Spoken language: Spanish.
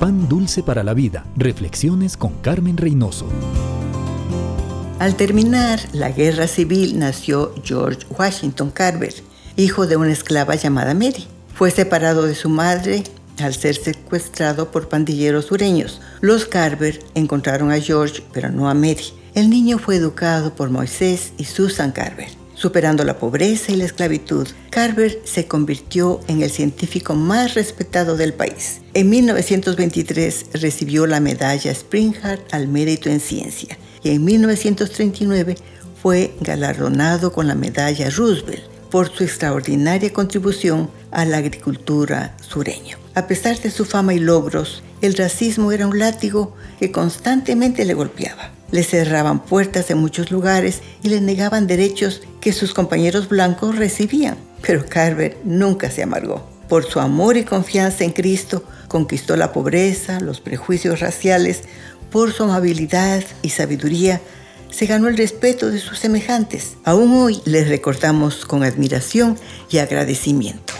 Pan dulce para la vida. Reflexiones con Carmen Reynoso. Al terminar la guerra civil nació George Washington Carver, hijo de una esclava llamada Mary. Fue separado de su madre al ser secuestrado por pandilleros sureños. Los Carver encontraron a George, pero no a Mary. El niño fue educado por Moisés y Susan Carver. Superando la pobreza y la esclavitud, Carver se convirtió en el científico más respetado del país. En 1923 recibió la medalla Springhart al mérito en ciencia y en 1939 fue galardonado con la medalla Roosevelt por su extraordinaria contribución a la agricultura sureña. A pesar de su fama y logros, el racismo era un látigo que constantemente le golpeaba. Le cerraban puertas en muchos lugares y le negaban derechos que sus compañeros blancos recibían. Pero Carver nunca se amargó. Por su amor y confianza en Cristo, conquistó la pobreza, los prejuicios raciales. Por su amabilidad y sabiduría, se ganó el respeto de sus semejantes. Aún hoy les recordamos con admiración y agradecimiento.